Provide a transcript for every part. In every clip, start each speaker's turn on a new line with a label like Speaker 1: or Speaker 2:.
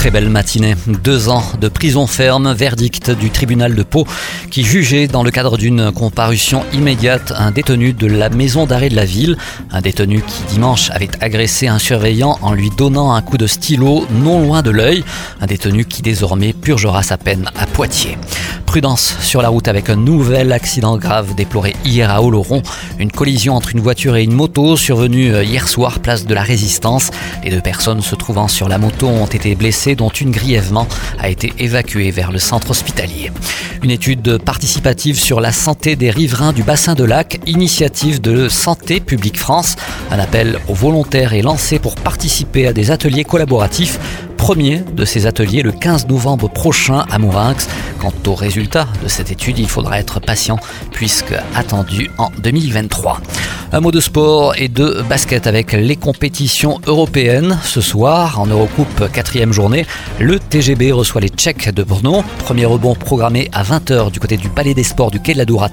Speaker 1: Très belle matinée. Deux ans de prison ferme, verdict du tribunal de Pau qui jugeait dans le cadre d'une comparution immédiate un détenu de la maison d'arrêt de la ville. Un détenu qui dimanche avait agressé un surveillant en lui donnant un coup de stylo non loin de l'œil. Un détenu qui désormais purgera sa peine à Poitiers. Prudence sur la route avec un nouvel accident grave déploré hier à Oloron. Une collision entre une voiture et une moto survenue hier soir place de la Résistance. Les deux personnes se trouvant sur la moto ont été blessées dont une grièvement a été évacuée vers le centre hospitalier. Une étude participative sur la santé des riverains du bassin de lac, initiative de Santé publique France. Un appel aux volontaires est lancé pour participer à des ateliers collaboratifs premier de ces ateliers le 15 novembre prochain à Mourinx. Quant aux résultats de cette étude, il faudra être patient puisque attendu en 2023. Un mot de sport et de basket avec les compétitions européennes. Ce soir, en Eurocoupe, quatrième journée, le TGB reçoit les Tchèques de Brno. Premier rebond programmé à 20h du côté du Palais des Sports du Quai de la Dour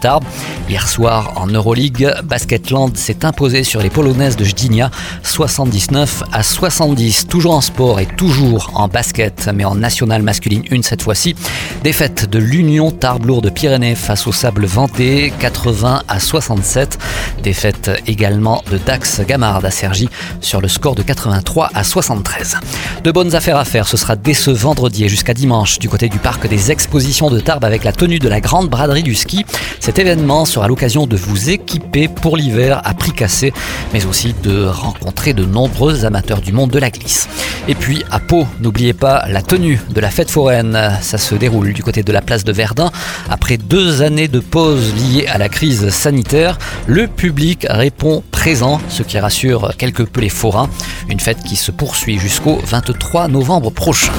Speaker 1: Hier soir, en Euroleague, Basketland s'est imposé sur les Polonaises de Gdynia, 79 à 70. Toujours en sport et toujours en basket, mais en nationale masculine une cette fois-ci. Défaite de l'Union Tarbes de Pyrénées face au Sable Venté, 80 à 67. Également de Dax Gamard à Sergi sur le score de 83 à 73. De bonnes affaires à faire, ce sera dès ce vendredi et jusqu'à dimanche du côté du parc des expositions de Tarbes avec la tenue de la grande braderie du ski. Cet événement sera l'occasion de vous équiper pour l'hiver à prix cassé, mais aussi de rencontrer de nombreux amateurs du monde de la glisse. Et puis à Pau, n'oubliez pas la tenue de la fête foraine. Ça se déroule du côté de la place de Verdun. Après deux années de pause liées à la crise sanitaire, le public répond présent, ce qui rassure quelque peu les forains. Une fête qui se poursuit jusqu'au 23 novembre prochain.